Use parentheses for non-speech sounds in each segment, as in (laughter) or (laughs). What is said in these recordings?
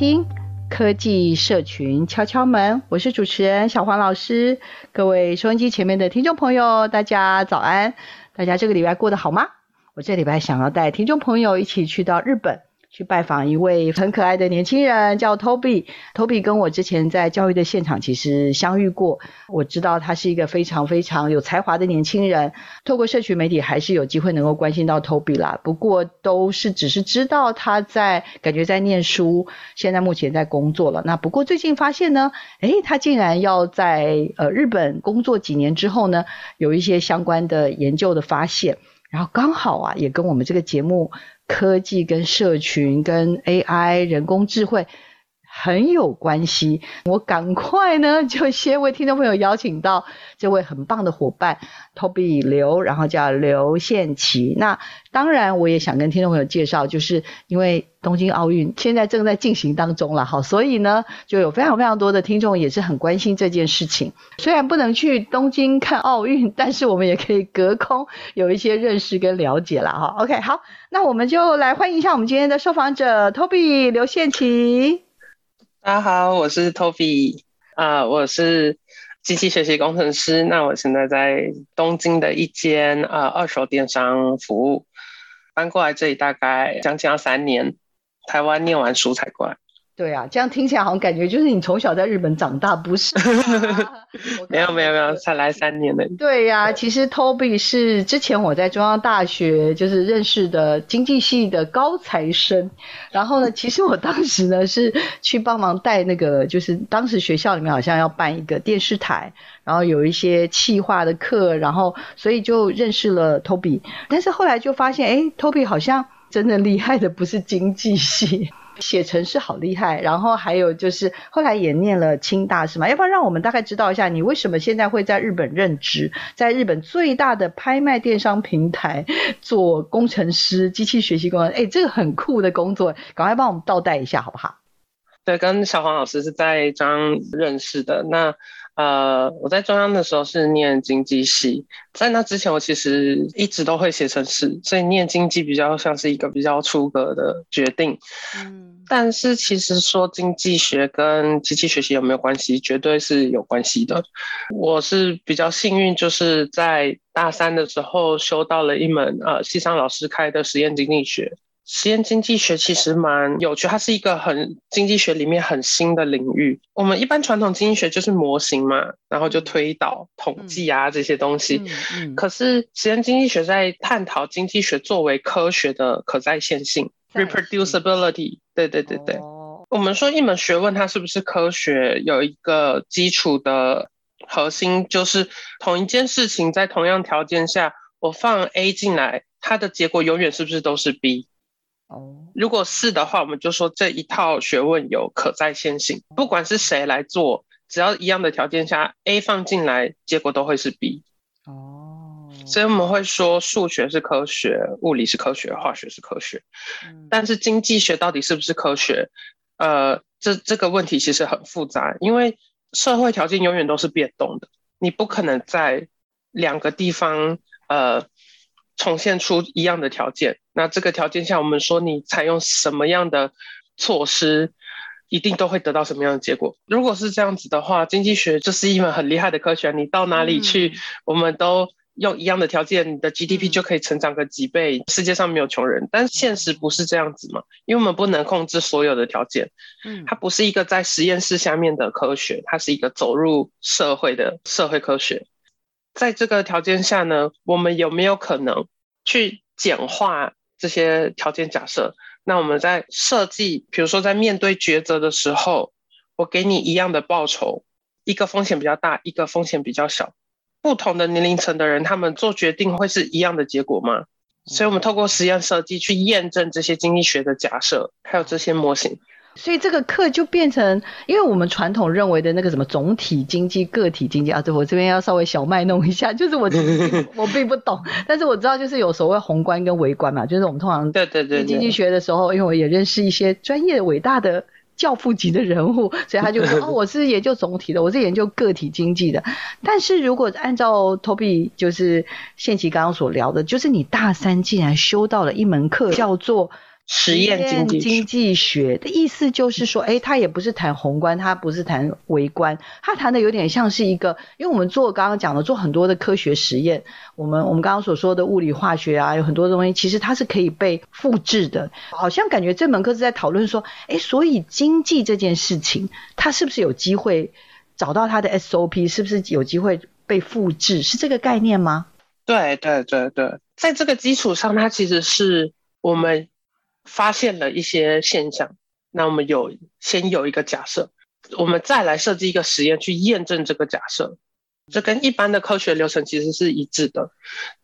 听科技社群敲敲门，我是主持人小黄老师。各位收音机前面的听众朋友，大家早安！大家这个礼拜过得好吗？我这礼拜想要带听众朋友一起去到日本。去拜访一位很可爱的年轻人，叫 Toby。Toby 跟我之前在教育的现场其实相遇过，我知道他是一个非常非常有才华的年轻人。透过社群媒体还是有机会能够关心到 Toby 啦，不过都是只是知道他在感觉在念书，现在目前在工作了。那不过最近发现呢，诶，他竟然要在呃日本工作几年之后呢，有一些相关的研究的发现，然后刚好啊也跟我们这个节目。科技跟社群跟 AI 人工智慧很有关系，我赶快呢 (laughs) 就先为听众朋友邀请到这位很棒的伙伴 Toby 刘，然后叫刘宪奇。那当然我也想跟听众朋友介绍，就是因为东京奥运现在正在进行当中了，好，所以呢就有非常非常多的听众也是很关心这件事情。虽然不能去东京看奥运，但是我们也可以隔空有一些认识跟了解了哈。OK，好，那我们就来欢迎一下我们今天的受访者 Toby 刘宪奇。大家好，我是 Toby 啊，我是机器学习工程师。那我现在在东京的一间啊二手电商服务，搬过来这里大概将近要三年，台湾念完书才过来。对啊，这样听起来好像感觉就是你从小在日本长大，不是？没有没有没有，才来三年的。对呀、啊，其实 Toby 是之前我在中央大学就是认识的经济系的高材生，然后呢，(laughs) 其实我当时呢是去帮忙带那个，就是当时学校里面好像要办一个电视台，然后有一些企划的课，然后所以就认识了 Toby，但是后来就发现，哎，Toby 好像真的厉害的不是经济系。写程式好厉害，然后还有就是后来也念了清大是吗？要不然让我们大概知道一下，你为什么现在会在日本任职，在日本最大的拍卖电商平台做工程师、机器学习工程？哎，这个很酷的工作，赶快帮我们倒带一下好不好？对，跟小黄老师是在张认识的。那呃，我在中央的时候是念经济系，在那之前我其实一直都会写程式，所以念经济比较像是一个比较出格的决定。嗯，但是其实说经济学跟机器学习有没有关系，绝对是有关系的。我是比较幸运，就是在大三的时候修到了一门呃系上老师开的实验经济学。实验经济学其实蛮有趣，它是一个很经济学里面很新的领域。我们一般传统经济学就是模型嘛，然后就推导、统计啊这些东西。可是实验经济学在探讨经济学作为科学的可再现性 （reproducibility）。对对对对，我们说一门学问它是不是科学，有一个基础的核心，就是同一件事情在同样条件下，我放 A 进来，它的结果永远是不是都是 B？哦，如果是的话，我们就说这一套学问有可再现性，不管是谁来做，只要一样的条件下，A 放进来，结果都会是 B。哦，所以我们会说数学是科学，物理是科学，化学是科学。但是经济学到底是不是科学？呃，这这个问题其实很复杂，因为社会条件永远都是变动的，你不可能在两个地方，呃。重现出一样的条件，那这个条件下，我们说你采用什么样的措施，一定都会得到什么样的结果。如果是这样子的话，经济学就是一门很厉害的科学，你到哪里去，我们都用一样的条件，你的 GDP 就可以成长个几倍。嗯、世界上没有穷人，但现实不是这样子嘛？因为我们不能控制所有的条件。嗯，它不是一个在实验室下面的科学，它是一个走入社会的社会科学。在这个条件下呢，我们有没有可能去简化这些条件假设？那我们在设计，比如说在面对抉择的时候，我给你一样的报酬，一个风险比较大，一个风险比较小。不同的年龄层的人，他们做决定会是一样的结果吗？所以，我们透过实验设计去验证这些经济学的假设，还有这些模型。所以，这个课就变成，因为我们传统认为的那个什么总体经济、个体经济啊，对，我这边要稍微小卖弄一下，就是我 (laughs) 我并不懂，但是我知道就是有所谓宏观跟微观嘛，就是我们通常对对对经济学的时候，因为我也认识一些专业伟大的。教父级的人物，所以他就说：“哦，我是研究总体的，我是研究个体经济的。但是如果按照 Toby 就是宪琦刚刚所聊的，就是你大三竟然修到了一门课，叫做。”实验经济学的意思就是说，哎，他也不是谈宏观，他不是谈微观，他谈的有点像是一个，因为我们做刚刚讲的做很多的科学实验，我们我们刚刚所说的物理化学啊，有很多东西其实它是可以被复制的。好像感觉这门课是在讨论说，哎，所以经济这件事情，它是不是有机会找到它的 SOP，是不是有机会被复制，是这个概念吗？对对对对，在这个基础上，它其实是我们。发现了一些现象，那我们有先有一个假设，我们再来设计一个实验去验证这个假设，这跟一般的科学流程其实是一致的。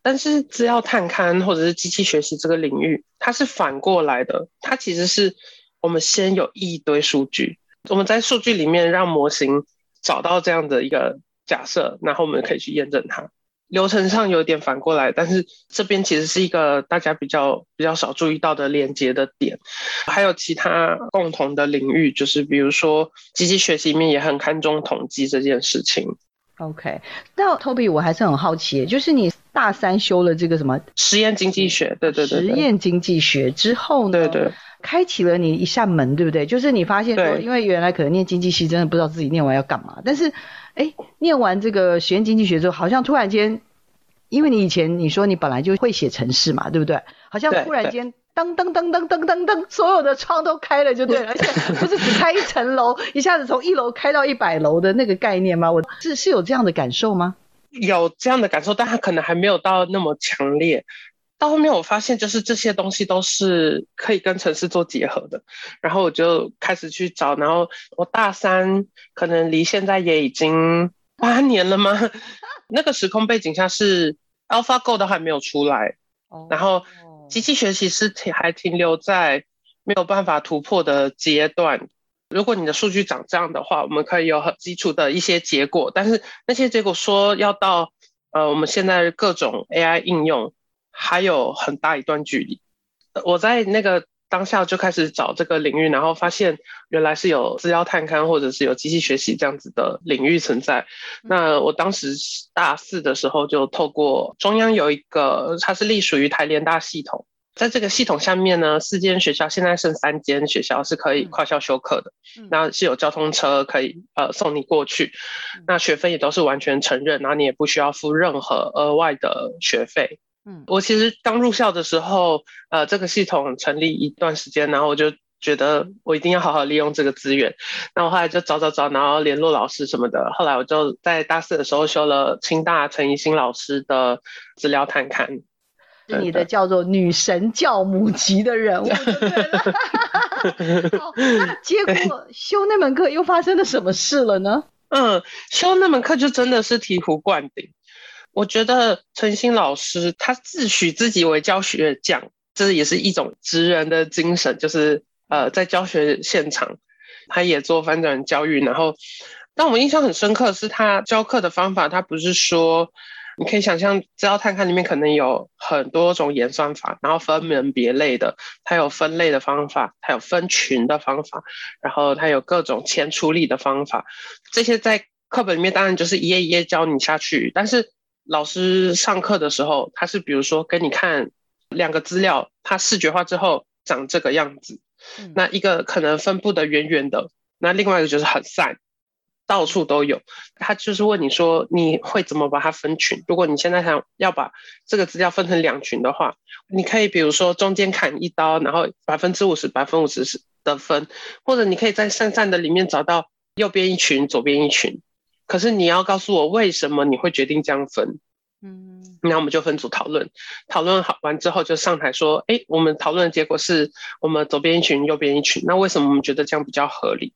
但是资料探勘或者是机器学习这个领域，它是反过来的，它其实是我们先有一堆数据，我们在数据里面让模型找到这样的一个假设，然后我们可以去验证它。流程上有点反过来，但是这边其实是一个大家比较比较少注意到的连接的点，还有其他共同的领域，就是比如说机器学习里面也很看重统计这件事情。OK，那 Toby 我还是很好奇，就是你大三修了这个什么实验经济学，对对对，实验经济学之后呢，对对，开启了你一扇门，对不对？就是你发现说，因为原来可能念经济系真的不知道自己念完要干嘛，但是。哎，念完这个实验经济学之后，好像突然间，因为你以前你说你本来就会写程式嘛，对不对？好像突然间，噔噔噔噔噔噔噔，所有的窗都开了，就对了，而且不是只开一层楼，一下子从一楼开到一百楼的那个概念吗？我是是有这样的感受吗？有这样的感受，但他可能还没有到那么强烈。到后面我发现，就是这些东西都是可以跟城市做结合的，然后我就开始去找，然后我大三可能离现在也已经八年了吗？那个时空背景下是 AlphaGo 都还没有出来，然后机器学习是停还停留在没有办法突破的阶段。如果你的数据长这样的话，我们可以有很基础的一些结果，但是那些结果说要到呃我们现在各种 AI 应用。还有很大一段距离。我在那个当下就开始找这个领域，然后发现原来是有资料探勘或者是有机器学习这样子的领域存在。那我当时大四的时候就透过中央有一个，它是隶属于台联大系统，在这个系统下面呢，四间学校现在剩三间学校是可以跨校修课的，那是有交通车可以呃送你过去，那学分也都是完全承认，然后你也不需要付任何额外的学费。嗯，我其实刚入校的时候，呃，这个系统成立一段时间，然后我就觉得我一定要好好利用这个资源，那我后来就找找找，然后联络老师什么的，后来我就在大四的时候修了清大陈怡欣老师的资料探勘，是你的叫做女神教母级的人物，(laughs) 对了。(laughs) 好，那结果修那门课又发生了什么事了呢？嗯，修那门课就真的是醍醐灌顶。我觉得陈星老师他自诩自己为教学匠，这也是一种职人的精神，就是呃在教学现场，他也做翻转教育。然后，但我印象很深刻的是他教课的方法，他不是说你可以想象知道探勘里面可能有很多种演算法，然后分门别类的，它有分类的方法，它有分群的方法，然后它有各种前处理的方法，这些在课本里面当然就是一页一页教你下去，但是。老师上课的时候，他是比如说给你看两个资料，它视觉化之后长这个样子。那一个可能分布的远远的，那另外一个就是很散。到处都有。他就是问你说，你会怎么把它分群？如果你现在想要把这个资料分成两群的话，你可以比如说中间砍一刀，然后百分之五十、百分之五十的分，或者你可以在散散的里面找到右边一群、左边一群。可是你要告诉我为什么你会决定这样分？嗯，那我们就分组讨论，讨论好完之后就上台说，哎，我们讨论的结果是我们左边一群，右边一群。那为什么我们觉得这样比较合理？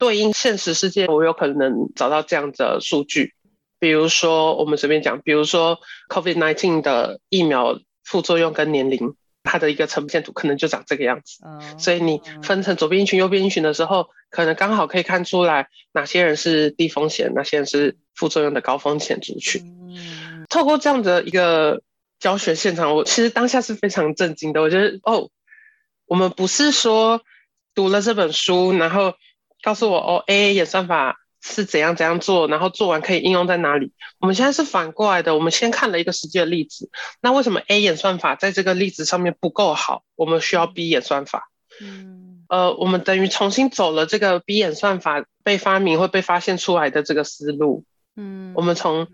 对应现实世界，我有可能找到这样的数据。比如说，我们随便讲，比如说 COVID-19 的疫苗副作用跟年龄，它的一个呈现图可能就长这个样子。嗯，所以你分成左边一群、右边一群的时候，可能刚好可以看出来哪些人是低风险，哪些人是副作用的高风险族群。嗯，透过这样的一个教学现场，我其实当下是非常震惊的。我觉得，哦，我们不是说读了这本书，然后。告诉我哦，AA 演算法是怎样怎样做，然后做完可以应用在哪里？我们现在是反过来的，我们先看了一个实际的例子。那为什么 A 演算法在这个例子上面不够好？我们需要 B 演算法。嗯，呃，我们等于重新走了这个 B 演算法被发明或被发现出来的这个思路。嗯，我们从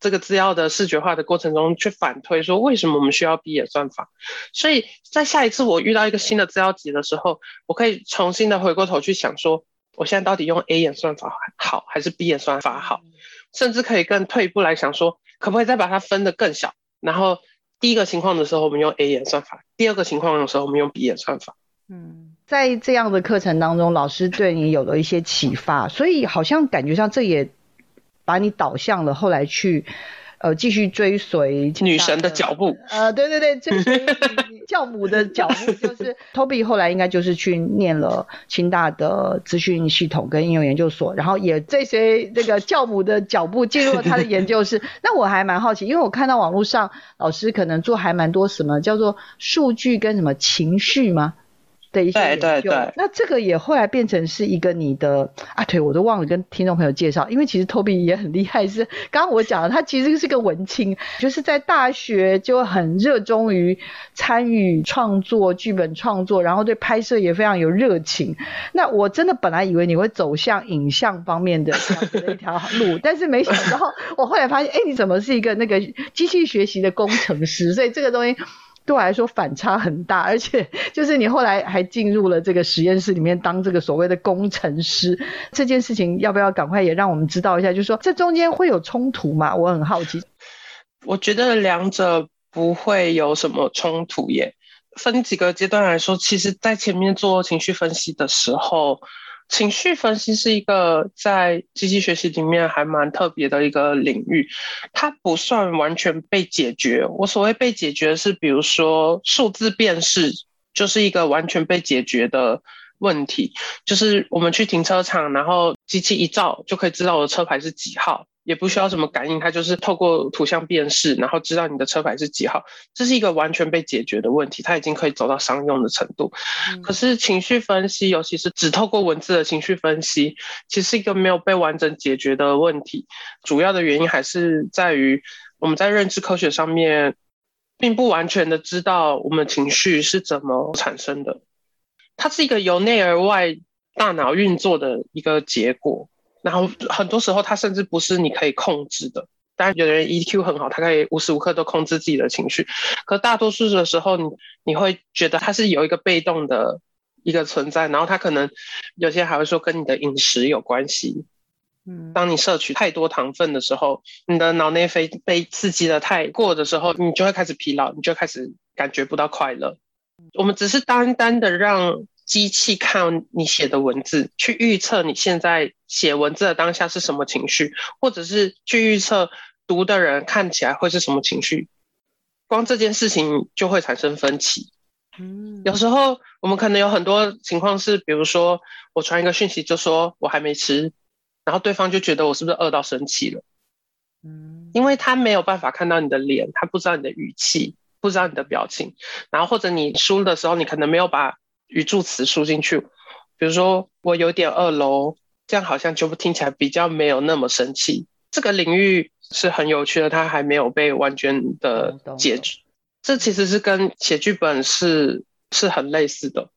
这个资料的视觉化的过程中去反推，说为什么我们需要 B 演算法？所以在下一次我遇到一个新的资料集的时候，我可以重新的回过头去想说，我现在到底用 A 演算法好还是 B 演算法好？甚至可以更退一步来想说，可不可以再把它分得更小？然后第一个情况的时候我们用 A 演算法，第二个情况的时候我们用 B 演算法。嗯，在这样的课程当中，老师对你有了一些启发，所以好像感觉上这也。把你导向了后来去，呃，继续追随女神的脚步。呃，对对对，追随 (laughs) 教母的脚步，就是 Toby 后来应该就是去念了清大的资讯系统跟应用研究所，然后也追随这个教母的脚步进入了他的研究室。那我还蛮好奇，因为我看到网络上老师可能做还蛮多什么叫做数据跟什么情绪吗？的一些研究，对对对，那这个也后来变成是一个你的啊，对，我都忘了跟听众朋友介绍，因为其实 Toby 也很厉害，是刚刚我讲了，他其实是个文青，就是在大学就很热衷于参与创作、剧本创作，然后对拍摄也非常有热情。那我真的本来以为你会走向影像方面的这样子的一条路，但是没想到，我后来发现，哎，你怎么是一个那个机器学习的工程师？所以这个东西。对我来说反差很大，而且 (laughs) 就是你后来还进入了这个实验室里面当这个所谓的工程师，这件事情要不要赶快也让我们知道一下？就是说这中间会有冲突吗？我很好奇。(laughs) 我觉得两者不会有什么冲突耶。分几个阶段来说，其实在前面做情绪分析的时候。情绪分析是一个在机器学习里面还蛮特别的一个领域，它不算完全被解决。我所谓被解决是，比如说数字辨识就是一个完全被解决的问题，就是我们去停车场，然后机器一照就可以知道我的车牌是几号。也不需要什么感应，它就是透过图像辨识，然后知道你的车牌是几号，这是一个完全被解决的问题，它已经可以走到商用的程度。嗯。可是情绪分析，尤其是只透过文字的情绪分析，其实是一个没有被完整解决的问题。主要的原因还是在于我们在认知科学上面，并不完全的知道我们情绪是怎么产生的，它是一个由内而外大脑运作的一个结果。然后很多时候，它甚至不是你可以控制的。当然，有的人 EQ 很好，他可以无时无刻都控制自己的情绪。可大多数的时候，你你会觉得他是有一个被动的一个存在。然后他可能有些还会说跟你的饮食有关系。嗯，当你摄取太多糖分的时候，你的脑内啡被刺激的太过的时候，你就会开始疲劳，你就开始感觉不到快乐。我们只是单单的让。机器看你写的文字，去预测你现在写文字的当下是什么情绪，或者是去预测读的人看起来会是什么情绪，光这件事情就会产生分歧。嗯，有时候我们可能有很多情况是，比如说我传一个讯息就说我还没吃，然后对方就觉得我是不是饿到生气了？嗯，因为他没有办法看到你的脸，他不知道你的语气，不知道你的表情，然后或者你输的时候，你可能没有把。语助词输进去，比如说我有点二楼，这样好像就听起来比较没有那么生气。这个领域是很有趣的，它还没有被完全的解决。这其实是跟写剧本是是很类似的。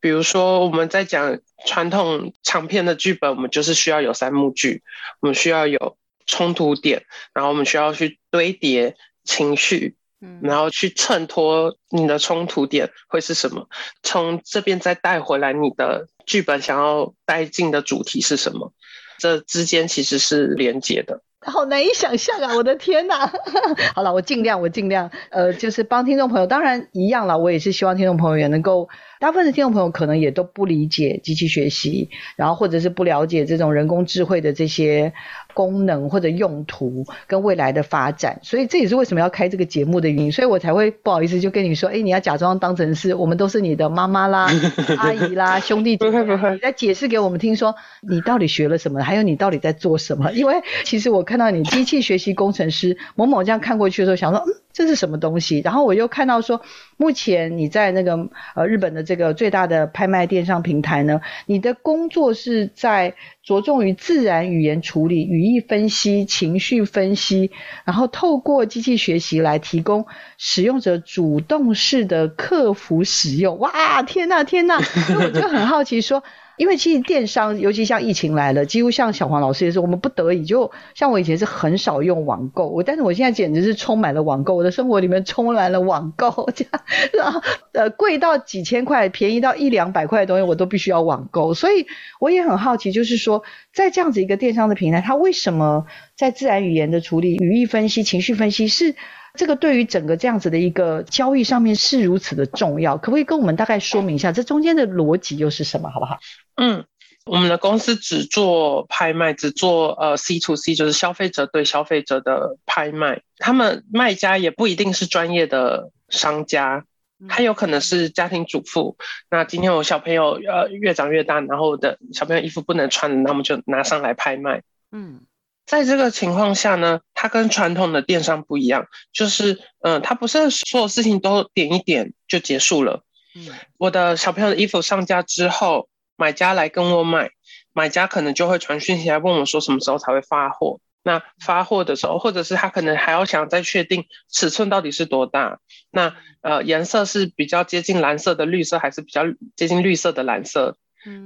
比如说我们在讲传统长篇的剧本，我们就是需要有三幕剧，我们需要有冲突点，然后我们需要去堆叠情绪，嗯，然后去衬托你的冲突点会是什么，从这边再带回来你的剧本想要带进的主题是什么，这之间其实是连接的。好难以想象啊！我的天哪！(laughs) 好了，我尽量，我尽量，呃，就是帮听众朋友，当然一样了。我也是希望听众朋友也能够，大部分的听众朋友可能也都不理解机器学习，然后或者是不了解这种人工智慧的这些功能或者用途跟未来的发展，所以这也是为什么要开这个节目的原因。所以我才会不好意思就跟你说，哎，你要假装当成是我们都是你的妈妈啦、(laughs) 阿姨啦、兄弟姐妹，你在解释给我们听说，说你到底学了什么，还有你到底在做什么？因为其实我看到你机器学习工程师某某这样看过去的时候，想说，嗯，这是什么东西？然后我又看到说，目前你在那个呃日本的这个最大的拍卖电商平台呢，你的工作是在着重于自然语言处理、语义分析、情绪分析，然后透过机器学习来提供使用者主动式的客服使用。哇，天呐，天呐！我就很好奇说。因为其实电商，尤其像疫情来了，几乎像小黄老师也是，我们不得已就像我以前是很少用网购，我但是我现在简直是充满了网购，我的生活里面充满了网购，这样，然后呃贵到几千块，便宜到一两百块的东西，我都必须要网购，所以我也很好奇，就是说在这样子一个电商的平台，它为什么在自然语言的处理、语义分析、情绪分析是？这个对于整个这样子的一个交易上面是如此的重要，可不可以跟我们大概说明一下这中间的逻辑又是什么，好不好？嗯，我们的公司只做拍卖，只做呃 C to C，就是消费者对消费者的拍卖。他们卖家也不一定是专业的商家，他有可能是家庭主妇。那今天我小朋友呃越长越大，然后我的小朋友衣服不能穿，那我们就拿上来拍卖。嗯。在这个情况下呢，它跟传统的电商不一样，就是，嗯、呃，它不是所有事情都点一点就结束了。嗯，我的小朋友的衣服上架之后，买家来跟我买，买家可能就会传讯息来问我说什么时候才会发货。那发货的时候，或者是他可能还要想再确定尺寸到底是多大，那呃颜色是比较接近蓝色的绿色，还是比较接近绿色的蓝色？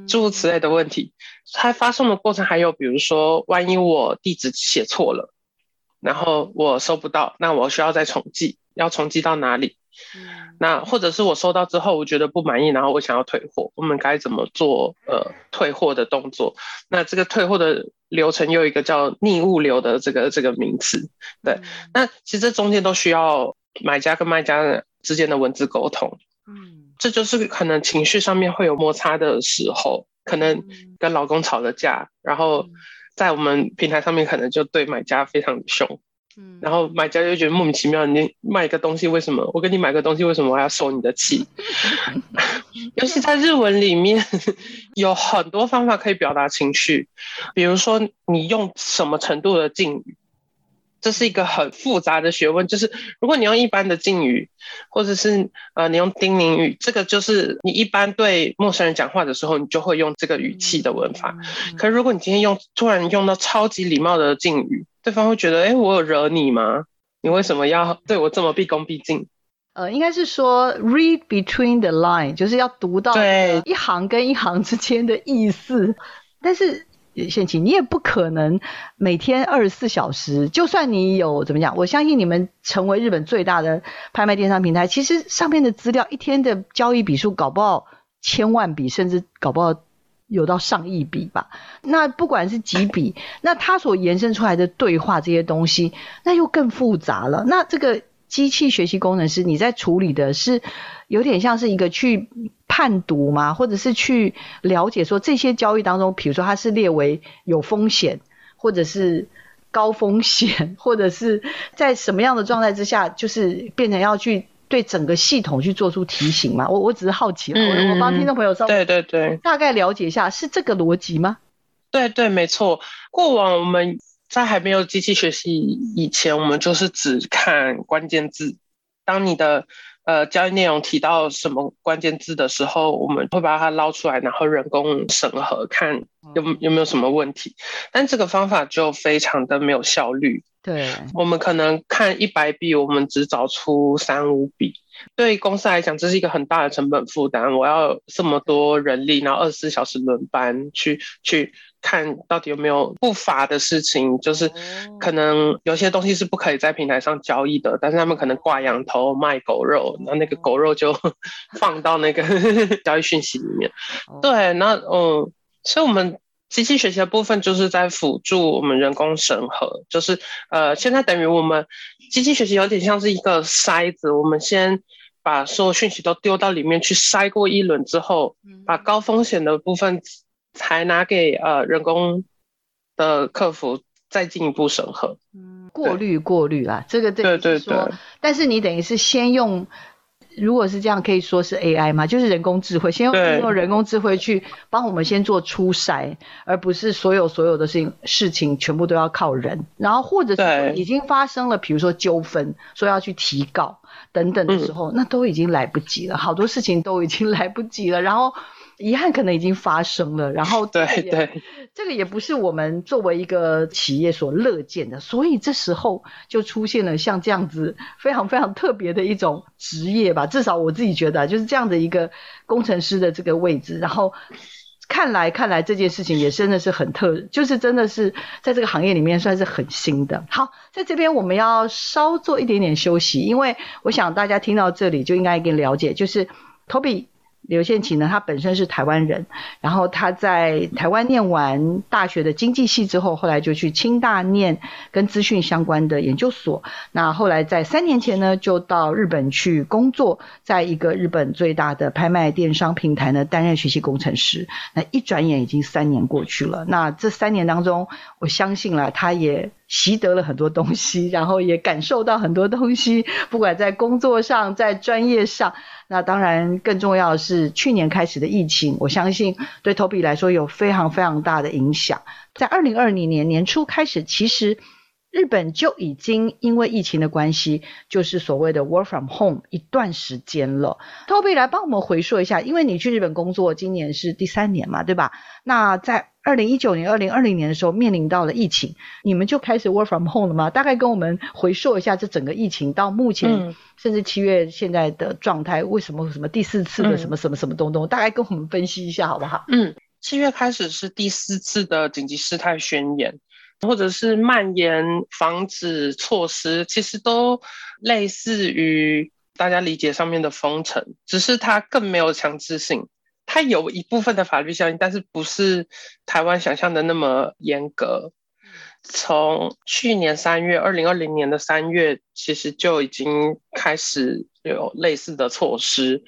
诸如此类的问题，它发送的过程还有，比如说，万一我地址写错了，然后我收不到，那我需要再重寄，要重寄到哪里？那或者是我收到之后，我觉得不满意，然后我想要退货，我们该怎么做？呃，退货的动作？那这个退货的流程又有一个叫逆物流的这个这个名词。对，那其实这中间都需要买家跟卖家之间的文字沟通。嗯。这就是可能情绪上面会有摩擦的时候，可能跟老公吵了架，然后在我们平台上面可能就对买家非常的凶，嗯，然后买家就觉得莫名其妙，你卖个东西为什么我跟你买个东西为什么我要受你的气？(laughs) 尤其在日文里面有很多方法可以表达情绪，比如说你用什么程度的敬语。这是一个很复杂的学问，就是如果你用一般的敬语，或者是呃你用叮咛语，这个就是你一般对陌生人讲话的时候，你就会用这个语气的文法。可是如果你今天用突然用到超级礼貌的敬语，对方会觉得，哎，我有惹你吗？你为什么要对我这么毕恭毕敬？呃，应该是说 read between the line，就是要读到一行跟一行之间的意思，但是。献琪，你也不可能每天二十四小时，就算你有怎么讲，我相信你们成为日本最大的拍卖电商平台，其实上面的资料一天的交易笔数搞不好千万笔，甚至搞不好有到上亿笔吧。那不管是几笔，那它所延伸出来的对话这些东西，那又更复杂了。那这个机器学习工程师，你在处理的是有点像是一个去。判读吗？或者是去了解说这些交易当中，比如说它是列为有风险，或者是高风险，(laughs) 或者是在什么样的状态之下，就是变成要去对整个系统去做出提醒吗？我我只是好奇了，嗯、我我帮听众朋友稍微对对对大概了解一下，是这个逻辑吗？对对，没错。过往我们在还没有机器学习以前，我们就是只看关键字，当你的。呃，交易内容提到什么关键字的时候，我们会把它捞出来，然后人工审核，看有有没有什么问题。但这个方法就非常的没有效率。对，我们可能看一百笔，我们只找出三五笔。对公司来讲，这是一个很大的成本负担。我要这么多人力，然后二十四小时轮班去去看到底有没有不法的事情，就是可能有些东西是不可以在平台上交易的，但是他们可能挂羊头卖狗肉，那那个狗肉就 (laughs) 放到那个 (laughs) 交易讯息里面。对，那嗯，所以我们。机器学习的部分就是在辅助我们人工审核，就是呃，现在等于我们机器学习有点像是一个筛子，我们先把所有讯息都丢到里面去筛过一轮之后，把高风险的部分才拿给呃人工的客服再进一步审核。嗯，过滤过滤啊，这个对对对对，但是你等于是先用。如果是这样，可以说是 AI 吗？就是人工智慧，先用用人工智慧去帮我们先做初筛，而不是所有所有的事情事情全部都要靠人。然后或者是已经发生了，比如说纠纷，说要去提告等等的时候，嗯，那都已经来不及了，好多事情都已经来不及了。然后。遗憾可能已经发生了，然后 (laughs) 对对，这个也不是我们作为一个企业所乐见的，所以这时候就出现了像这样子非常非常特别的一种职业吧，至少我自己觉得就是这样的一个工程师的这个位置，然后看来看来这件事情也真的是很特，就是真的是在这个行业里面算是很新的。好，在这边我们要稍做一点点休息，因为我想大家听到这里就应该已经了解，就是 Toby。刘宪启呢，他本身是台湾人，然后他在台湾念完大学的经济系之后，后来就去清大念跟资讯相关的研究所。那后来在三年前呢，就到日本去工作，在一个日本最大的拍卖电商平台呢担任学习工程师。那一转眼已经三年过去了。那这三年当中，我相信了他也习得了很多东西，然后也感受到很多东西，不管在工作上，在专业上。那当然，更重要的是去年开始的疫情，我相信对 Toby 来说有非常非常大的影响。在二零二零年年初开始，其实日本就已经因为疫情的关系，就是所谓的 Work from Home 一段时间了。Toby 来帮我们回溯一下，因为你去日本工作，今年是第三年嘛，对吧？那在二零一九年、二零二零年的时候，面临到了疫情，你们就开始 work from home 了吗？大概跟我们回溯一下这整个疫情到目前，嗯、甚至七月现在的状态，为什么什么第四次的什么什么什么东东？嗯、大概跟我们分析一下好不好？嗯，七月开始是第四次的紧急事态宣言，或者是蔓延防止措施，其实都类似于大家理解上面的封城，只是它更没有强制性。它有一部分的法律效应，但是不是台湾想象的那么严格。从去年三月，二零二零年的三月，其实就已经开始有类似的措施。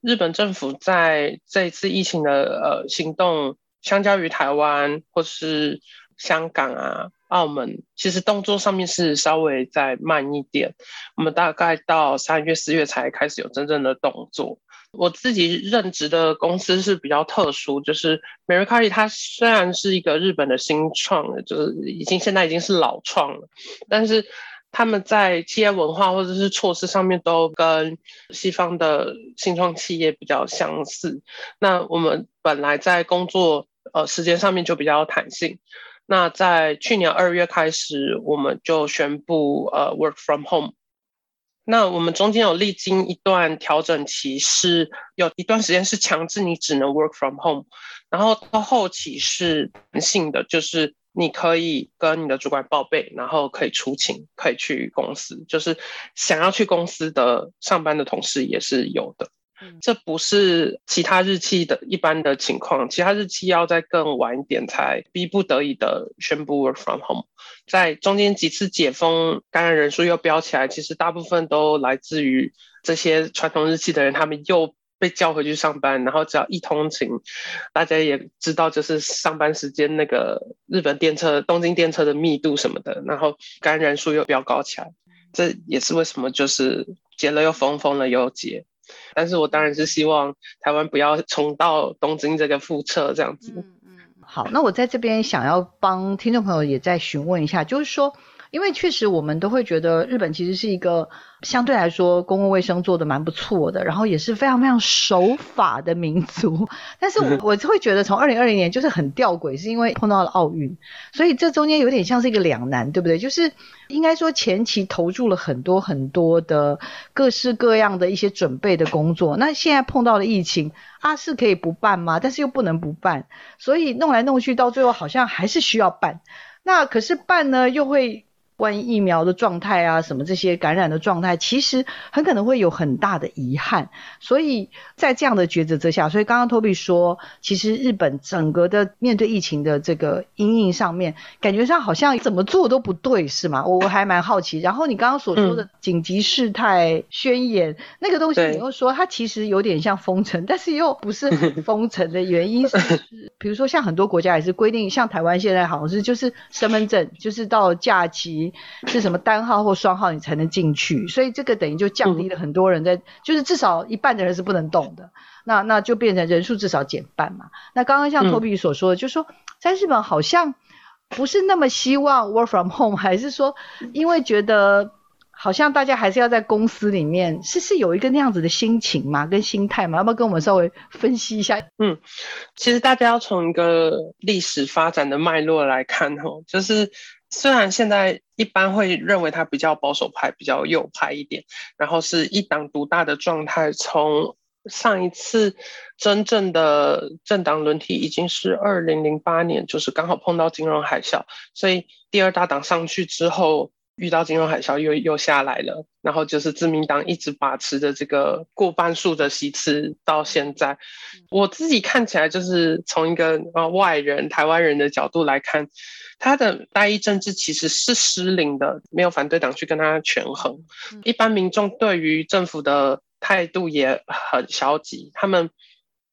日本政府在这一次疫情的呃行动，相较于台湾或是香港啊、澳门，其实动作上面是稍微再慢一点。我们大概到三月、四月才开始有真正的动作。我自己任职的公司是比较特殊，就是 Mercari，它虽然是一个日本的新创，就是已经现在已经是老创了，但是他们在企业文化或者是措施上面都跟西方的新创企业比较相似。那我们本来在工作呃时间上面就比较弹性。那在去年二月开始，我们就宣布呃 work from home。那我们中间有历经一段调整期，是有一段时间是强制你只能 work from home，然后到后期是弹性的，就是你可以跟你的主管报备，然后可以出勤，可以去公司，就是想要去公司的上班的同事也是有的。这不是其他日期的一般的情况，其他日期要再更晚一点才逼不得已的宣布 work from home。在中间几次解封，感染人数又飙起来，其实大部分都来自于这些传统日期的人，他们又被叫回去上班，然后只要一通勤，大家也知道，就是上班时间那个日本电车、东京电车的密度什么的，然后感染人数又飙高起来。这也是为什么就是解了又封，封了又解。但是我当然是希望台湾不要重到东京这个覆辙这样子。嗯嗯。好，那我在这边想要帮听众朋友也再询问一下，就是说，因为确实我们都会觉得日本其实是一个相对来说公共卫生做的蛮不错的，然后也是非常非常守法的民族。但是我我会觉得从二零二零年就是很吊诡，是因为碰到了奥运，所以这中间有点像是一个两难，对不对？就是应该说前期投注了很多很多的各式各样的一些准备的工作，那现在碰到了疫情，啊是可以不办吗？但是又不能不办，所以弄来弄去到最后好像还是需要办。那可是办呢，又会。关于疫苗的状态啊，什么这些感染的状态，其实很可能会有很大的遗憾。所以在这样的抉择之下，所以刚刚 Toby 说，其实日本整个的面对疫情的这个阴影上面，感觉上好像怎么做都不对，是吗？我我还蛮好奇。然后你刚刚所说的紧急事态宣言、嗯、那个东西，你又说它其实有点像封城，但是又不是 (laughs) 封城的原因是，比如说像很多国家也是规定，像台湾现在好像是就是身份证，就是到假期。是什么单号或双号你才能进去？所以这个等于就降低了很多人在，嗯、就是至少一半的人是不能动的。那那就变成人数至少减半嘛。那刚刚像 Toby 所说的，嗯、就是说在日本好像不是那么希望 work from home，还是说因为觉得好像大家还是要在公司里面，是是有一个那样子的心情嘛，跟心态嘛？要不要跟我们稍微分析一下？嗯，其实大家要从一个历史发展的脉络来看哦，就是。虽然现在一般会认为他比较保守派，比较右派一点，然后是一党独大的状态。从上一次真正的政党轮替已经是二零零八年，就是刚好碰到金融海啸，所以第二大党上去之后遇到金融海啸又又下来了，然后就是自民党一直把持着这个过半数的席次到现在。我自己看起来就是从一个呃外人台湾人的角度来看。他的代议政治其实是失灵的，没有反对党去跟他权衡。一般民众对于政府的态度也很消极，他们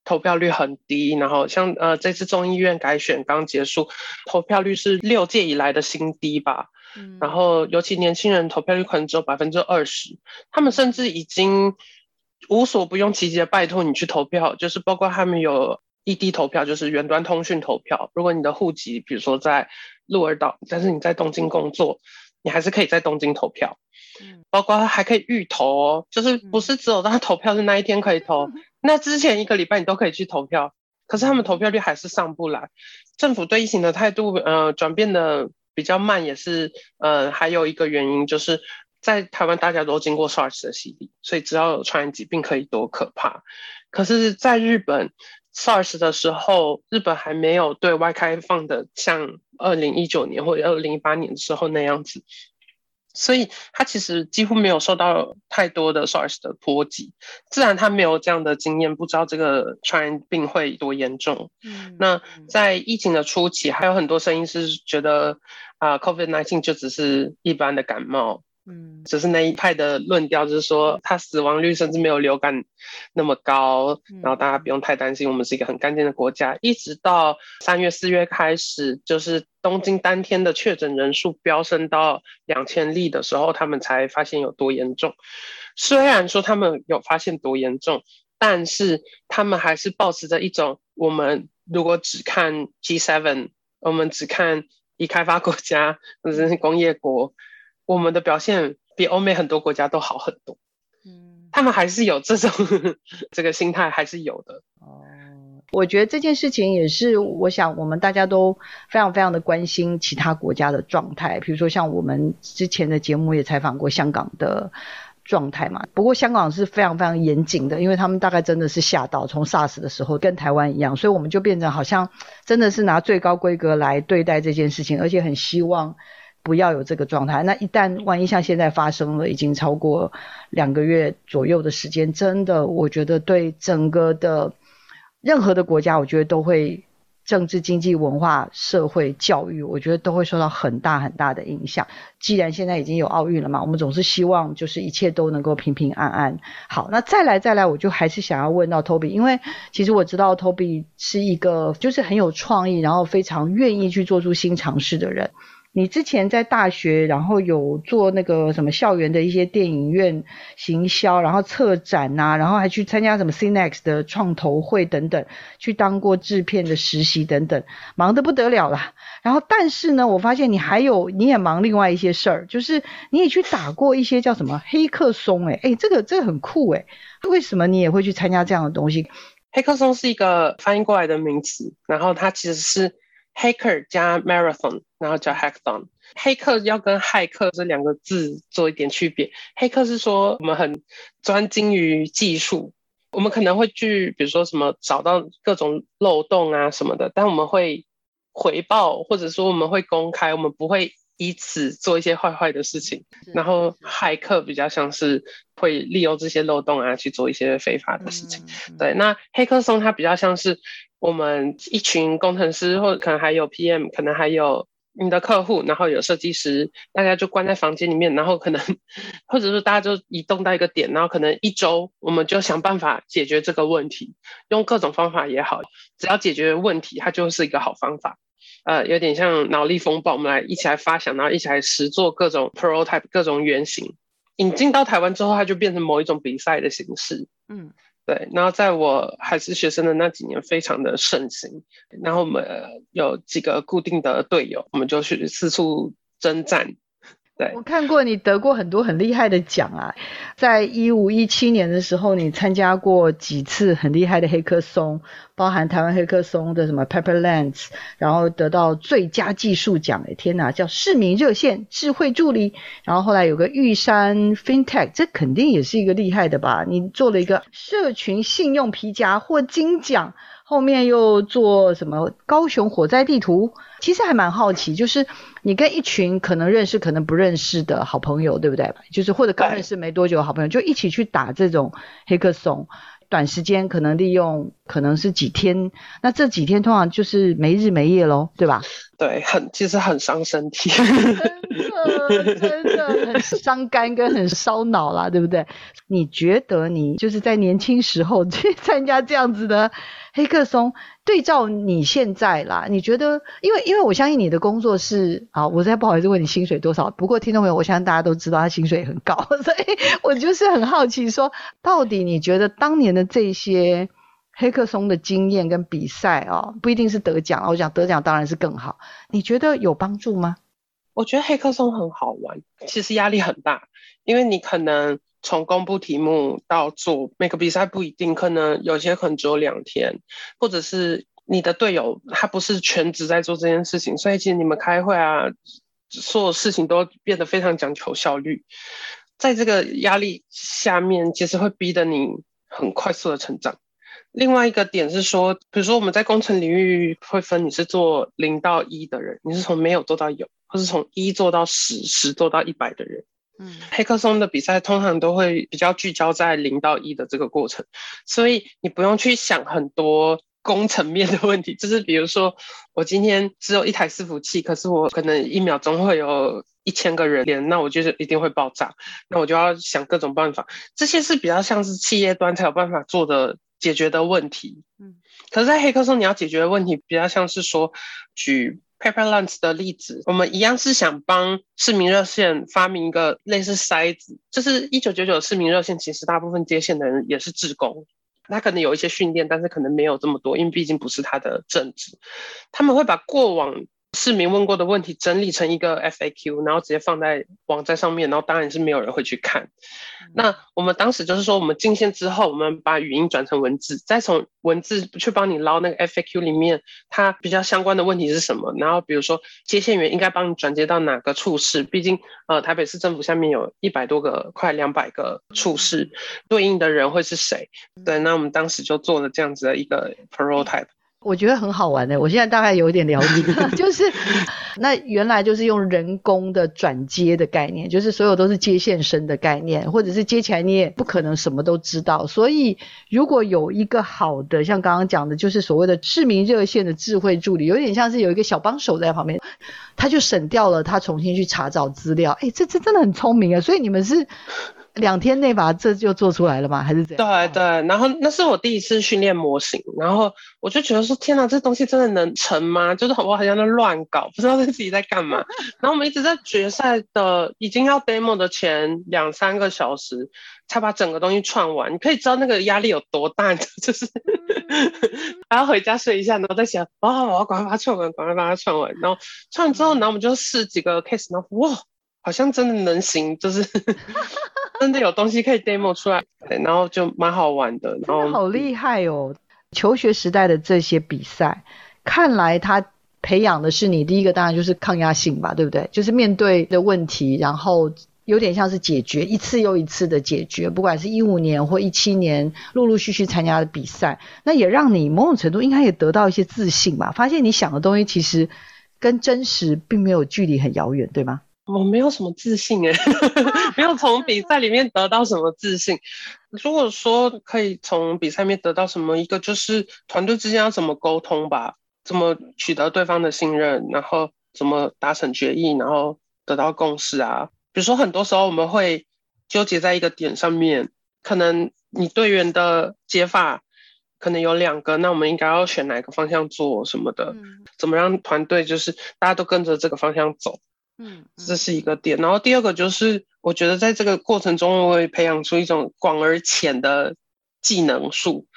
投票率很低。然后像呃这次众议院改选刚结束，投票率是六届以来的新低吧。然后尤其年轻人投票率可能只有百分之二十，他们甚至已经无所不用其极的拜托你去投票，就是包括他们有异地投票，就是远端通讯投票。如果你的户籍比如说在鹿儿岛，但是你在东京工作，你还是可以在东京投票，嗯，包括还可以预投哦，就是不是只有他投票是那一天可以投，(laughs) 那之前一个礼拜你都可以去投票，可是他们投票率还是上不来，政府对疫情的态度呃转变的比较慢，也是呃还有一个原因就是在台湾大家都经过 SARS 的洗礼，所以知道有传染疾病可以多可怕，可是在日本。SARS 的时候，日本还没有对外开放的像二零一九年或者二零一八年的时候那样子，所以他其实几乎没有受到太多的 SARS 的波及。自然他没有这样的经验，不知道这个传染病会多严重。嗯，那在疫情的初期，还有很多声音是觉得啊，COVID-19 就只是一般的感冒。嗯，只是那一派的论调，就是说它死亡率甚至没有流感那么高，然后大家不用太担心，我们是一个很干净的国家。一直到三月、四月开始，就是东京当天的确诊人数飙升到两千例的时候，他们才发现有多严重。虽然说他们有发现多严重，但是他们还是保持着一种，我们如果只看 G7，我们只看已开发国家 (laughs) 或者是工业国。我们的表现比欧美很多国家都好很多，嗯，他们还是有这种 (laughs) 这个心态，还是有的。哦，我觉得这件事情也是，我想我们大家都非常非常的关心其他国家的状态，比如说像我们之前的节目也采访过香港的状态嘛。不过香港是非常非常严谨的，因为他们大概真的是吓到，从 SARS 的时候跟台湾一样，所以我们就变成好像真的是拿最高规格来对待这件事情，而且很希望。不要有这个状态。那一旦万一像现在发生了，已经超过两个月左右的时间，真的，我觉得对整个的任何的国家，我觉得都会政治、经济、文化、社会、教育，我觉得都会受到很大很大的影响。既然现在已经有奥运了嘛，我们总是希望就是一切都能够平平安安。好，那再来再来，我就还是想要问到 Toby，因为其实我知道 Toby 是一个就是很有创意，然后非常愿意去做出新尝试的人。你之前在大学，然后有做那个什么校园的一些电影院行销，然后策展呐、然后还去参加什么 Cinex 的创投会等等，去当过制片的实习等等，忙得不得了啦。然后但是呢，我发现你还有你也忙另外一些事儿，就是你也去打过一些叫什么黑客松、欸，诶诶这个这个很酷诶、欸、为什么你也会去参加这样的东西？黑客松是一个翻译过来的名词，然后它其实是 hacker 加 marathon，然后叫 hackathon。黑客要跟骇客这两个字做一点区别。黑客是说我们很专精于技术，我们可能会去比如说什么找到各种漏洞啊什么的，但我们会回报或者说我们会公开，我们不会。以此做一些坏坏的事情，然后骇客比较像是会利用这些漏洞啊去做一些非法的事情。嗯、对，那黑客松它比较像是我们一群工程师，或者可能还有 PM，可能还有你的客户，然后有设计师，大家就关在房间里面，然后可能 (laughs) 或者是大家就移动到一个点，然后可能一周我们就想办法解决这个问题，用各种方法也好，只要解决问题，它就是一个好方法。呃，有点像脑力风暴，我们来一起来发想，然后一起来实做各种 prototype、各种原型。引进到台湾之后，它就变成某一种比赛的形式。嗯，对。然后在我还是学生的那几年，非常的盛行。然后我们有几个固定的队友，我们就去四处征战。我看过你得过很多很厉害的奖啊，在一五一七年的时候，你参加过几次很厉害的黑客松，包含台湾黑客松的什么 Pepperlands，然后得到最佳技术奖，哎天哪，叫市民热线智慧助理，然后后来有个玉山 FinTech，这肯定也是一个厉害的吧？你做了一个社群信用皮夹获金奖。后面又做什么高雄火灾地图？其实还蛮好奇，就是你跟一群可能认识、可能不认识的好朋友，对不对？就是或者刚认识没多久的好朋友，就一起去打这种黑客松。短时间可能利用，可能是几天，那这几天通常就是没日没夜喽，对吧？对，很其实很伤身体，(laughs) 真的真的很伤肝跟很烧脑啦，对不对？你觉得你就是在年轻时候去 (laughs) 参加这样子的黑客松，对照你现在啦，你觉得？因为因为我相信你的工作是啊，我实在不好意思问你薪水多少。不过听众朋友，我相信大家都知道他薪水很高，(laughs) 所以我就是很好奇说，到底你觉得当年的这些黑客松的经验跟比赛啊，不一定是得奖，我讲得奖当然是更好。你觉得有帮助吗？我觉得黑客松很好玩，其实压力很大，因为你可能。从公布题目到做每个比赛不一定，可能有些可能只有两天，或者是你的队友他不是全职在做这件事情，所以其实你们开会啊，所有事情都变得非常讲求效率。在这个压力下面，其实会逼得你很快速的成长。另外一个点是说，比如说我们在工程领域会分你是做零到一的人，你是从没有做到有，或是从一做到十，十做到一百的人。嗯，黑客松的比赛通常都会比较聚焦在零到一的这个过程，所以你不用去想很多工程面的问题。就是比如说，我今天只有一台伺服器，可是我可能一秒钟会有一千个人连，那我就是一定会爆炸，那我就要想各种办法。这些是比较像是企业端才有办法做的解决的问题。嗯，可是，在黑客松你要解决的问题比较像是说，举。Paper Lunch 的例子，我们一样是想帮市民热线发明一个类似筛子，就是一九九九市民热线，其实大部分接线的人也是志工，他可能有一些训练，但是可能没有这么多，因为毕竟不是他的正职，他们会把过往。市民问过的问题整理成一个 FAQ，然后直接放在网站上面，然后当然是没有人会去看。那我们当时就是说，我们进线之后，我们把语音转成文字，再从文字去帮你捞那个 FAQ 里面它比较相关的问题是什么。然后比如说接线员应该帮你转接到哪个处室，毕竟呃台北市政府下面有一百多个，快两百个处室，对应的人会是谁？对，那我们当时就做了这样子的一个 prototype。我觉得很好玩的，我现在大概有点了解，(laughs) 就是那原来就是用人工的转接的概念，就是所有都是接线生的概念，或者是接起来你也不可能什么都知道，所以如果有一个好的，像刚刚讲的，就是所谓的市民热线的智慧助理，有点像是有一个小帮手在旁边，他就省掉了他重新去查找资料，哎，这这真的很聪明啊，所以你们是。两天内把这就做出来了吗？还是怎样？对对，然后那是我第一次训练模型，然后我就觉得说，天哪，这东西真的能成吗？就是我好像在乱搞，不知道自己在干嘛。(laughs) 然后我们一直在决赛的已经要 demo 的前两三个小时，才把整个东西串完。你可以知道那个压力有多大，(laughs) 就是 (laughs) 还要回家睡一下，然后再想，哦，我要赶快把它串完，赶快把它串完。然后串完之后，然后我们就试几个 case，然后哇，好像真的能行，(laughs) 就是。真的有东西可以 demo 出来，对，然后就蛮好玩的。然后好厉害哦！求学时代的这些比赛，看来他培养的是你第一个，当然就是抗压性吧，对不对？就是面对的问题，然后有点像是解决一次又一次的解决。不管是一五年或一七年，陆陆续续参加的比赛，那也让你某种程度应该也得到一些自信吧？发现你想的东西其实跟真实并没有距离很遥远，对吗？我没有什么自信诶、欸，(laughs) 没有从比赛里面得到什么自信。如果说可以从比赛里面得到什么，一个就是团队之间要怎么沟通吧，怎么取得对方的信任，然后怎么达成决议，然后得到共识啊。比如说很多时候我们会纠结在一个点上面，可能你队员的解法可能有两个，那我们应该要选哪个方向做什么的？怎么让团队就是大家都跟着这个方向走？嗯，这是一个点。然后第二个就是，我觉得在这个过程中，我会培养出一种广而浅的技能树。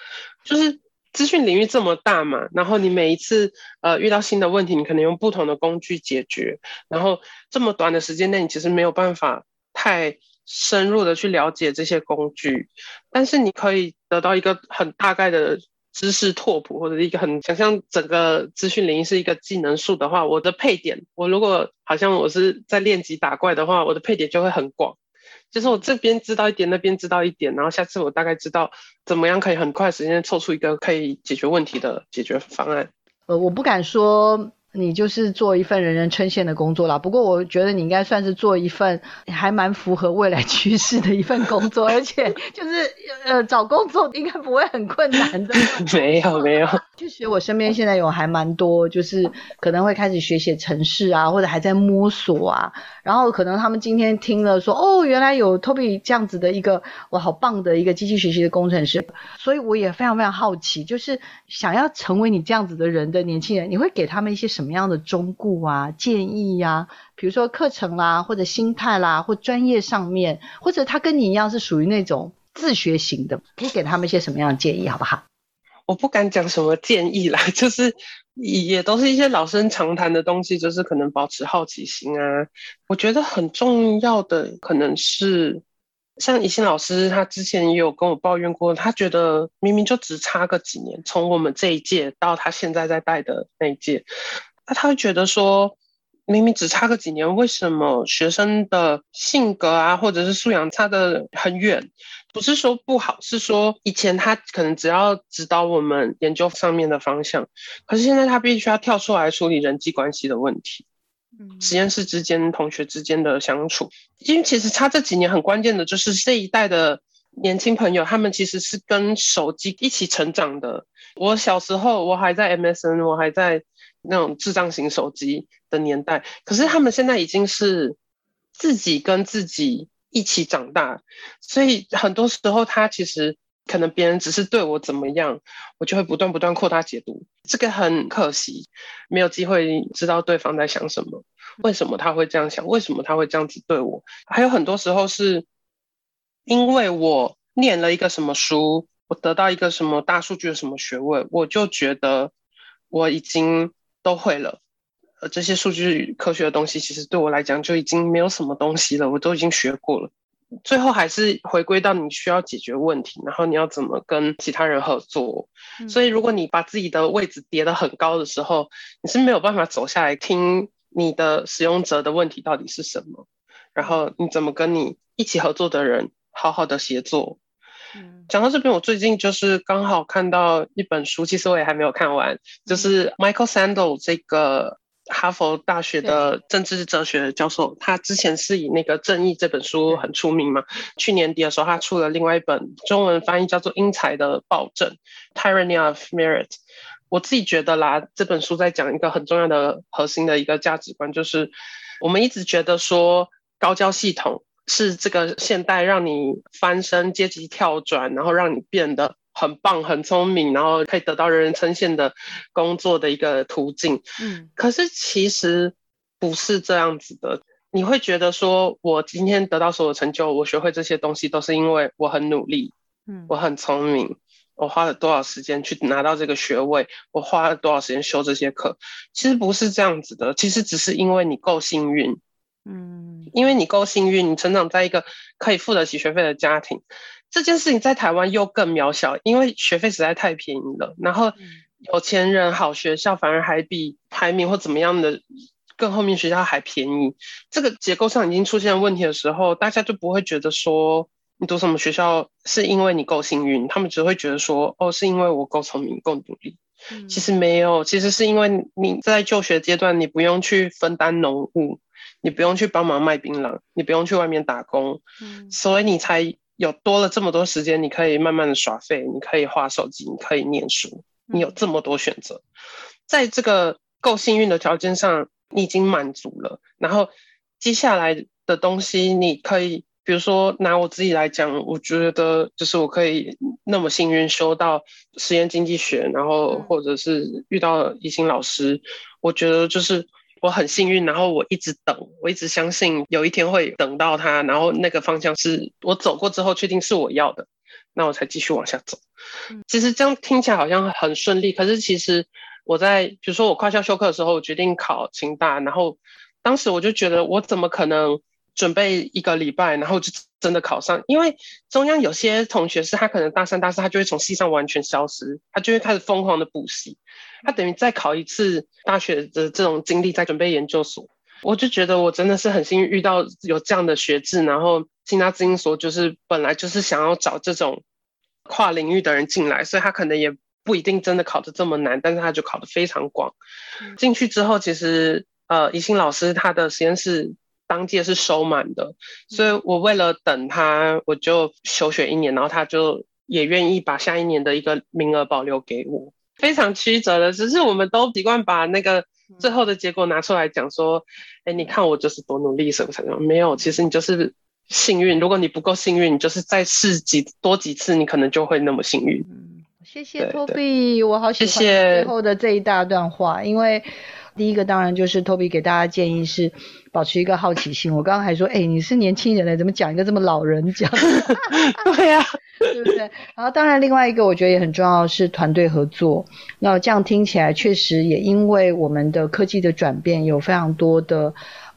就是资讯领域这么大嘛，然后你每一次呃遇到新的问题，你可能用不同的工具解决。然后这么短的时间内，你其实没有办法太深入的去了解这些工具，但是你可以得到一个很大概的。知识拓扑或者一个很想象整个资讯领域是一个技能树的话，我的配点，我如果好像我是在练级打怪的话，我的配点就会很广，就是我这边知道一点，那边知道一点，然后下次我大概知道怎么样可以很快时间凑出一个可以解决问题的解决方案。呃，我不敢说。你就是做一份人人称羡的工作啦，不过我觉得你应该算是做一份还蛮符合未来趋势的一份工作，而且就是呃找工作应该不会很困难的。没 (laughs) 有没有，其实我身边现在有还蛮多，就是可能会开始学写程式啊，或者还在摸索啊，然后可能他们今天听了说哦，原来有 Toby 这样子的一个哇好棒的一个机器学习的工程师，所以我也非常非常好奇，就是想要成为你这样子的人的年轻人，你会给他们一些什么？样的忠告啊、建议呀、啊？比如说课程啦，或者心态啦，或专业上面，或者他跟你一样是属于那种自学型的，可以给他们一些什么样的建议，好不好？我不敢讲什么建议啦，(laughs) 就是也都是一些老生常谈的东西，就是可能保持好奇心啊。我觉得很重要的可能是。像怡欣老师，他之前也有跟我抱怨过，他觉得明明就只差个几年，从我们这一届到他现在在带的那一届，那他会觉得说，明明只差个几年，为什么学生的性格啊，或者是素养差得很远？不是说不好，是说以前他可能只要指导我们研究上面的方向，可是现在他必须要跳出来处理人际关系的问题。实验室之间、同学之间的相处，因为其实差这几年很关键的，就是这一代的年轻朋友，他们其实是跟手机一起成长的。我小时候，我还在 MSN，我还在那种智障型手机的年代，可是他们现在已经是自己跟自己一起长大，所以很多时候他其实。可能别人只是对我怎么样，我就会不断不断扩大解读，这个很可惜，没有机会知道对方在想什么，为什么他会这样想，为什么他会这样子对我。还有很多时候是因为我念了一个什么书，我得到一个什么大数据的什么学位，我就觉得我已经都会了。呃，这些数据科学的东西，其实对我来讲就已经没有什么东西了，我都已经学过了。最后还是回归到你需要解决问题，然后你要怎么跟其他人合作。嗯。所以，如果你把自己的位置叠得很高的时候，你是没有办法走下来听你的使用者的问题到底是什么，然后你怎么跟你一起合作的人好好的协作。嗯。讲到这边，我最近就是刚好看到一本书，其实我也还没有看完，就是 Michael Sandel 这个。哈佛大学的政治哲学教授，他之前是以那个《正义》这本书很出名嘛。去年底的时候，他出了另外一本中文翻译叫做《英才的暴政》（Tyranny of Merit）。我自己觉得啦，这本书在讲一个很重要的核心的一个价值观，就是我们一直觉得说高教系统是这个现代让你翻身、阶级跳转，然后让你变得很棒、很聪明，然后可以得到人人称羡的工作的一个途径。嗯，可是其实不是这样子的。你会觉得说，我今天得到所有成就，我学会这些东西，都是因为我很努力，嗯，我很聪明，我花了多少时间去拿到这个学位，我花了多少时间修这些课，其实不是这样子的，其实只是因为你够幸运，嗯，因为你够幸运，你成长在一个可以付得起学费的家庭，这件事情在台湾又更渺小，因为学费实在太便宜了，然后有钱人好学校反而还比排名或怎么样的。更后面学校还便宜，这个结构上已经出现问题的时候，大家就不会觉得说你读什么学校是因为你够幸运，他们只会觉得说哦，是因为我够聪明够努力。嗯。其实没有，其实是因为你在就学阶段，你不用去分担农务，你不用去帮忙卖槟榔，你不用去外面打工，嗯，所以你才有多了这么多时间，你可以慢慢的耍废，你可以划手机，你可以念书，你有这么多选择，在这个够幸运的条件上。你已经满足了，然后接下来的东西，你可以，比如说拿我自己来讲，我觉得就是我可以那么幸运修到实验经济学，然后或者是遇到一心老师，嗯，我觉得就是我很幸运，然后我一直等，我一直相信有一天会等到他，然后那个方向是我走过之后确定是我要的，那我才继续往下走。其实这样听起来好像很顺利，可是其实。我在比如说我跨校修课的时候，我决定考清大，然后当时我就觉得我怎么可能准备一个礼拜，然后就真的考上？因为中央有些同学是他可能大三、大四他就会从系上完全消失，他就会开始疯狂的补习，他等于再考一次大学的这种经历，在准备研究所。我就觉得我真的是很幸运遇到有这样的学制，然后清大资英所就是本来就是想要找这种跨领域的人进来，所以他可能也。不一定真的考得这么难，但是他就考得非常广。进去之后，其实呃，宜兴老师他的实验室当届是收满的，所以我为了等他，我就休学一年，然后他就也愿意把下一年的一个名额保留给我。非常曲折的，只是我们都习惯把那个最后的结果拿出来讲，说，哎，你看我就是多努力什么什么，没有，其实你就是幸运。如果你不够幸运，你就是再试几多几次，你可能就会那么幸运。嗯谢谢托比，我好喜欢最后的这一大段话。因为第一个当然就是 Toby 给大家建议是保持一个好奇心。我刚刚还说，哎，你是年轻人呢，怎么讲一个这么老人讲？(laughs) 对呀、啊，对不对？然后当然另外一个我觉得也很重要是团队合作。那这样听起来确实也因为我们的科技的转变，有非常多的。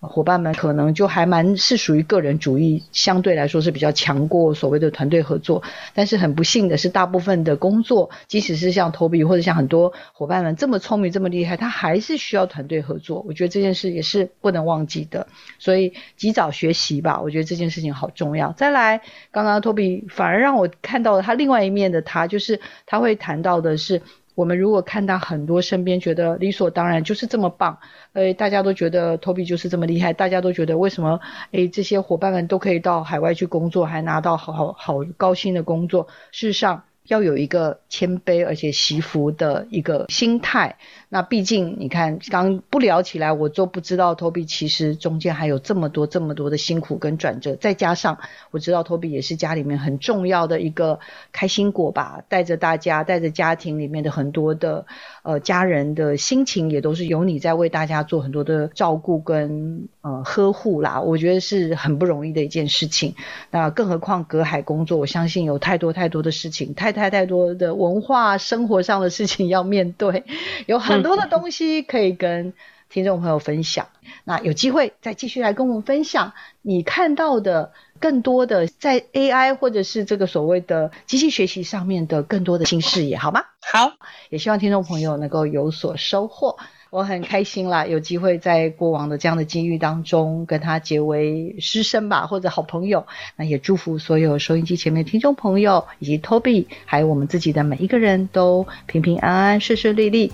伙伴们可能就还蛮是属于个人主义，相对来说是比较强过所谓的团队合作。但是很不幸的是，大部分的工作，即使是像托比或者像很多伙伴们这么聪明、这么厉害，他还是需要团队合作。我觉得这件事也是不能忘记的，所以及早学习吧。我觉得这件事情好重要。再来，刚刚托比反而让我看到了他另外一面的他，就是他会谈到的是。我们如果看到很多身边觉得理所当然就是这么棒，呃，大家都觉得 Toby 就是这么厉害，大家都觉得为什么诶这些伙伴们都可以到海外去工作，还拿到好好好高薪的工作，事实上。要有一个谦卑而且惜福的一个心态。那毕竟你看，刚不聊起来，我都不知道 Toby 其实中间还有这么多这么多的辛苦跟转折。再加上我知道 Toby 也是家里面很重要的一个开心果吧，带着大家，带着家庭里面的很多的呃家人的心情，也都是有你在为大家做很多的照顾跟呃呵护啦。我觉得是很不容易的一件事情。那更何况隔海工作，我相信有太多太多的事情，太。太太多的文化生活上的事情要面对，(laughs) 有很多的东西可以跟听众朋友分享。那有机会再继续来跟我们分享你看到的更多的在 AI 或者是这个所谓的机器学习上面的更多的新视野，好吗？好，也希望听众朋友能够有所收获。我很开心啦，有机会在过往的这样的机遇当中跟他结为师生吧，或者好朋友。那也祝福所有收音机前面的听众朋友，以及 Toby，还有我们自己的每一个人都平平安安、顺顺利利。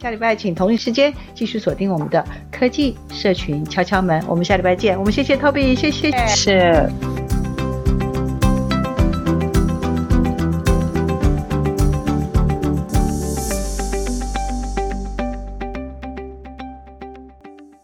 下礼拜请同一时间继续锁定我们的科技社群敲敲门。我们下礼拜见。我们谢谢 Toby，谢谢。谢谢。